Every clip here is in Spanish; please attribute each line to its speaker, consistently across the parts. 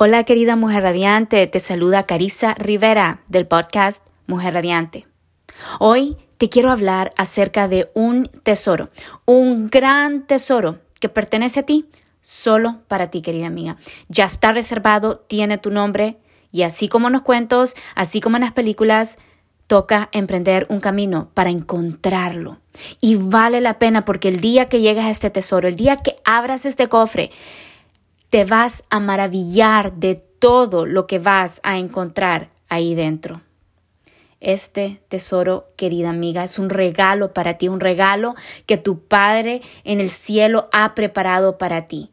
Speaker 1: Hola querida mujer radiante, te saluda Carissa Rivera del podcast Mujer Radiante. Hoy te quiero hablar acerca de un tesoro, un gran tesoro que pertenece a ti, solo para ti querida amiga. Ya está reservado, tiene tu nombre y así como en los cuentos, así como en las películas, toca emprender un camino para encontrarlo. Y vale la pena porque el día que llegas a este tesoro, el día que abras este cofre, te vas a maravillar de todo lo que vas a encontrar ahí dentro. Este tesoro, querida amiga, es un regalo para ti, un regalo que tu Padre en el cielo ha preparado para ti,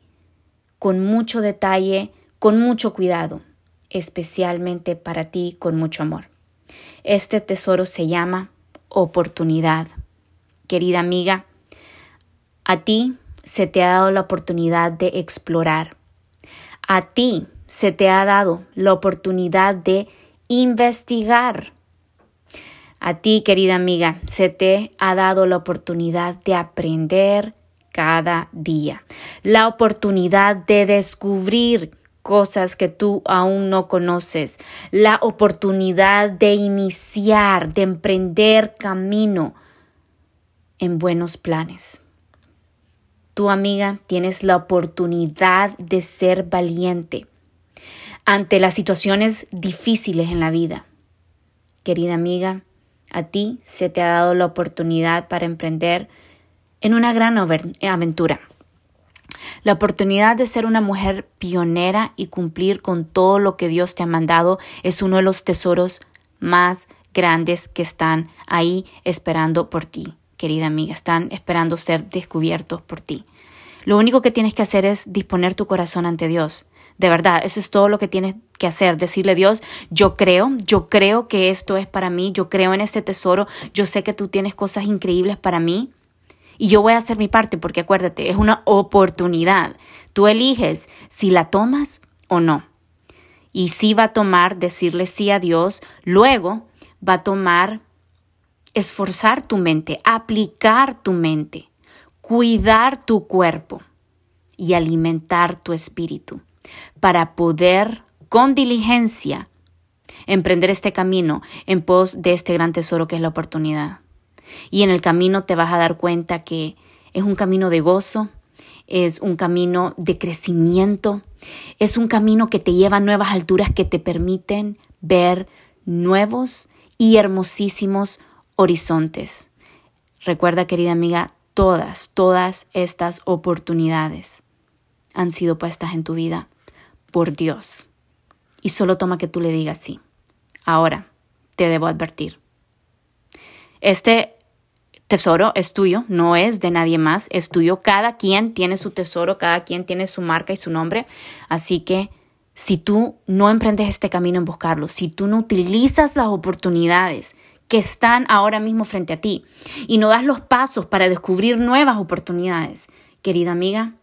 Speaker 1: con mucho detalle, con mucho cuidado, especialmente para ti, con mucho amor. Este tesoro se llama oportunidad. Querida amiga, a ti se te ha dado la oportunidad de explorar, a ti se te ha dado la oportunidad de investigar. A ti, querida amiga, se te ha dado la oportunidad de aprender cada día, la oportunidad de descubrir cosas que tú aún no conoces, la oportunidad de iniciar, de emprender camino en buenos planes. Tu amiga, tienes la oportunidad de ser valiente ante las situaciones difíciles en la vida. Querida amiga, a ti se te ha dado la oportunidad para emprender en una gran aventura. La oportunidad de ser una mujer pionera y cumplir con todo lo que Dios te ha mandado es uno de los tesoros más grandes que están ahí esperando por ti querida amiga, están esperando ser descubiertos por ti. Lo único que tienes que hacer es disponer tu corazón ante Dios. De verdad, eso es todo lo que tienes que hacer, decirle Dios, yo creo, yo creo que esto es para mí, yo creo en este tesoro, yo sé que tú tienes cosas increíbles para mí y yo voy a hacer mi parte porque acuérdate, es una oportunidad. Tú eliges si la tomas o no. Y si va a tomar decirle sí a Dios, luego va a tomar esforzar tu mente, aplicar tu mente, cuidar tu cuerpo y alimentar tu espíritu para poder con diligencia emprender este camino en pos de este gran tesoro que es la oportunidad. Y en el camino te vas a dar cuenta que es un camino de gozo, es un camino de crecimiento, es un camino que te lleva a nuevas alturas que te permiten ver nuevos y hermosísimos horizontes. Recuerda, querida amiga, todas, todas estas oportunidades han sido puestas en tu vida por Dios. Y solo toma que tú le digas sí. Ahora, te debo advertir. Este tesoro es tuyo, no es de nadie más, es tuyo. Cada quien tiene su tesoro, cada quien tiene su marca y su nombre. Así que si tú no emprendes este camino en buscarlo, si tú no utilizas las oportunidades que están ahora mismo frente a ti y no das los pasos para descubrir nuevas oportunidades, querida amiga,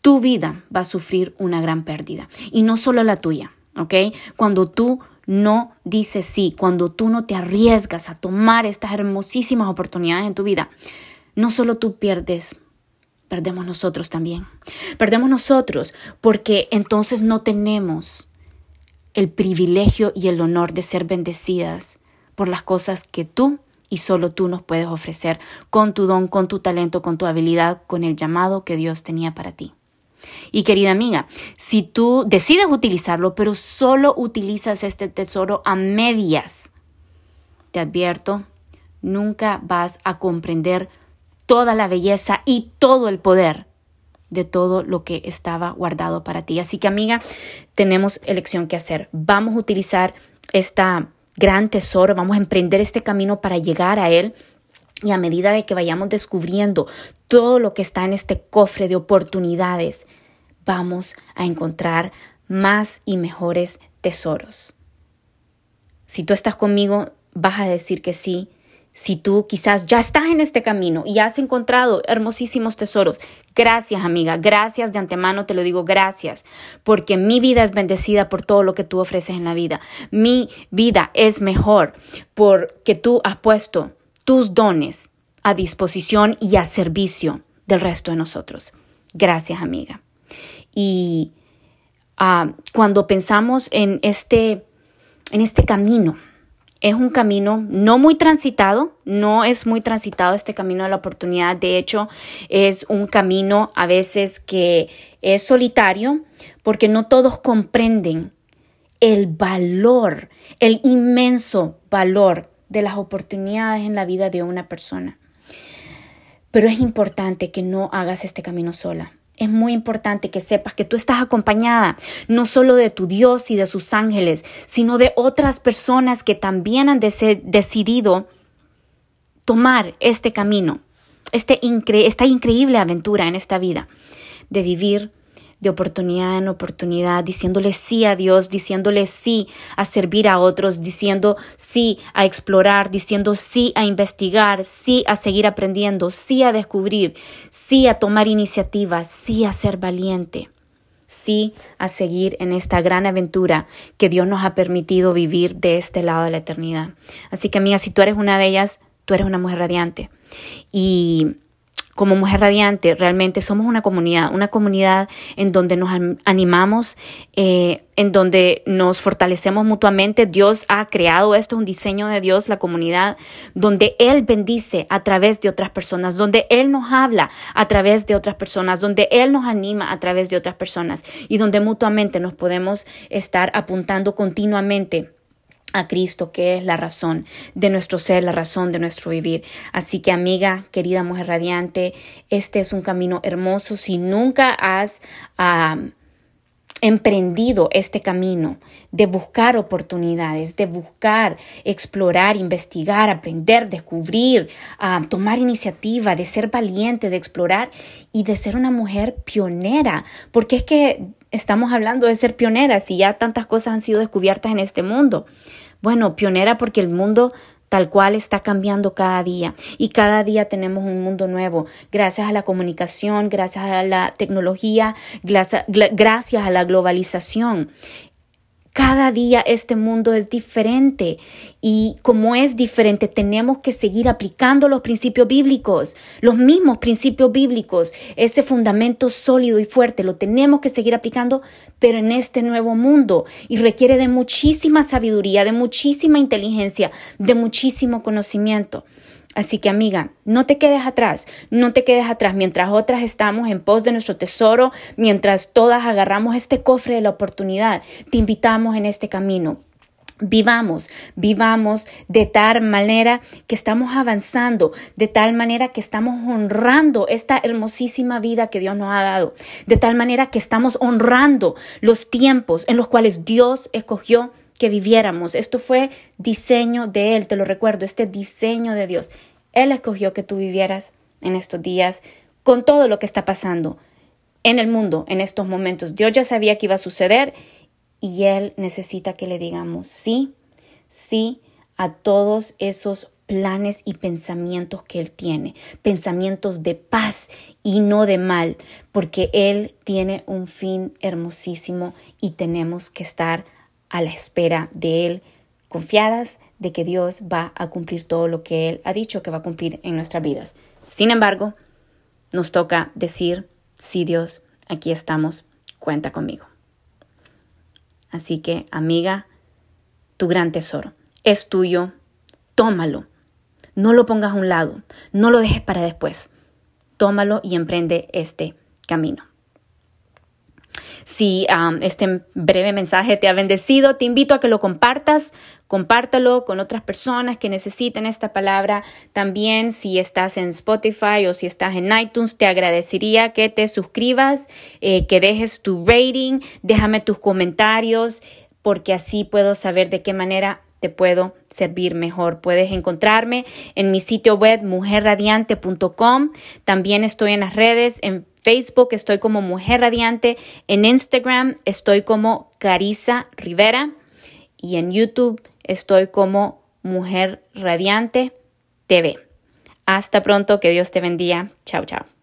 Speaker 1: tu vida va a sufrir una gran pérdida y no solo la tuya, ¿ok? Cuando tú no dices sí, cuando tú no te arriesgas a tomar estas hermosísimas oportunidades en tu vida, no solo tú pierdes, perdemos nosotros también. Perdemos nosotros porque entonces no tenemos el privilegio y el honor de ser bendecidas por las cosas que tú y solo tú nos puedes ofrecer con tu don, con tu talento, con tu habilidad, con el llamado que Dios tenía para ti. Y querida amiga, si tú decides utilizarlo, pero solo utilizas este tesoro a medias, te advierto, nunca vas a comprender toda la belleza y todo el poder de todo lo que estaba guardado para ti. Así que amiga, tenemos elección que hacer. Vamos a utilizar esta gran tesoro, vamos a emprender este camino para llegar a él. Y a medida de que vayamos descubriendo todo lo que está en este cofre de oportunidades, vamos a encontrar más y mejores tesoros. Si tú estás conmigo, vas a decir que sí si tú quizás ya estás en este camino y has encontrado hermosísimos tesoros, gracias amiga, gracias de antemano te lo digo, gracias, porque mi vida es bendecida por todo lo que tú ofreces en la vida. Mi vida es mejor porque tú has puesto tus dones a disposición y a servicio del resto de nosotros. Gracias amiga. Y ah, cuando pensamos en este, en este camino. Es un camino no muy transitado, no es muy transitado este camino de la oportunidad. De hecho, es un camino a veces que es solitario porque no todos comprenden el valor, el inmenso valor de las oportunidades en la vida de una persona. Pero es importante que no hagas este camino sola. Es muy importante que sepas que tú estás acompañada no solo de tu Dios y de sus ángeles, sino de otras personas que también han decidido tomar este camino, este esta increíble aventura en esta vida de vivir de oportunidad en oportunidad, diciéndole sí a Dios, diciéndole sí a servir a otros, diciendo sí a explorar, diciendo sí a investigar, sí a seguir aprendiendo, sí a descubrir, sí a tomar iniciativas, sí a ser valiente, sí a seguir en esta gran aventura que Dios nos ha permitido vivir de este lado de la eternidad. Así que amiga, si tú eres una de ellas, tú eres una mujer radiante. Y como Mujer Radiante, realmente somos una comunidad, una comunidad en donde nos animamos, eh, en donde nos fortalecemos mutuamente. Dios ha creado esto, es un diseño de Dios, la comunidad, donde Él bendice a través de otras personas, donde Él nos habla a través de otras personas, donde Él nos anima a través de otras personas y donde mutuamente nos podemos estar apuntando continuamente a Cristo, que es la razón de nuestro ser, la razón de nuestro vivir. Así que amiga, querida mujer radiante, este es un camino hermoso. Si nunca has emprendido este camino de buscar oportunidades, de buscar, explorar, investigar, aprender, descubrir, tomar iniciativa, de ser valiente, de explorar y de ser una mujer pionera, porque es que estamos hablando de ser pioneras y ya tantas cosas han sido descubiertas en este mundo. Bueno, pionera porque el mundo tal cual está cambiando cada día y cada día tenemos un mundo nuevo gracias a la comunicación, gracias a la tecnología, gracias a la globalización. Cada día este mundo es diferente y como es diferente tenemos que seguir aplicando los principios bíblicos, los mismos principios bíblicos, ese fundamento sólido y fuerte, lo tenemos que seguir aplicando, pero en este nuevo mundo y requiere de muchísima sabiduría, de muchísima inteligencia, de muchísimo conocimiento. Así que amiga, no te quedes atrás, no te quedes atrás mientras otras estamos en pos de nuestro tesoro, mientras todas agarramos este cofre de la oportunidad. Te invitamos en este camino. Vivamos, vivamos de tal manera que estamos avanzando, de tal manera que estamos honrando esta hermosísima vida que Dios nos ha dado, de tal manera que estamos honrando los tiempos en los cuales Dios escogió que viviéramos. Esto fue diseño de Él, te lo recuerdo, este diseño de Dios. Él escogió que tú vivieras en estos días con todo lo que está pasando en el mundo en estos momentos. Dios ya sabía que iba a suceder y Él necesita que le digamos sí, sí a todos esos planes y pensamientos que Él tiene, pensamientos de paz y no de mal, porque Él tiene un fin hermosísimo y tenemos que estar a la espera de Él, confiadas de que Dios va a cumplir todo lo que Él ha dicho que va a cumplir en nuestras vidas. Sin embargo, nos toca decir, sí Dios, aquí estamos, cuenta conmigo. Así que, amiga, tu gran tesoro es tuyo, tómalo, no lo pongas a un lado, no lo dejes para después, tómalo y emprende este camino. Si este breve mensaje te ha bendecido, te invito a que lo compartas, compártalo con otras personas que necesiten esta palabra. También si estás en Spotify o si estás en iTunes, te agradecería que te suscribas, eh, que dejes tu rating, déjame tus comentarios, porque así puedo saber de qué manera te puedo servir mejor. Puedes encontrarme en mi sitio web mujerradiante.com. También estoy en las redes, en Facebook estoy como Mujer Radiante, en Instagram estoy como Carisa Rivera y en YouTube estoy como Mujer Radiante TV. Hasta pronto, que Dios te bendiga. Chao, chao.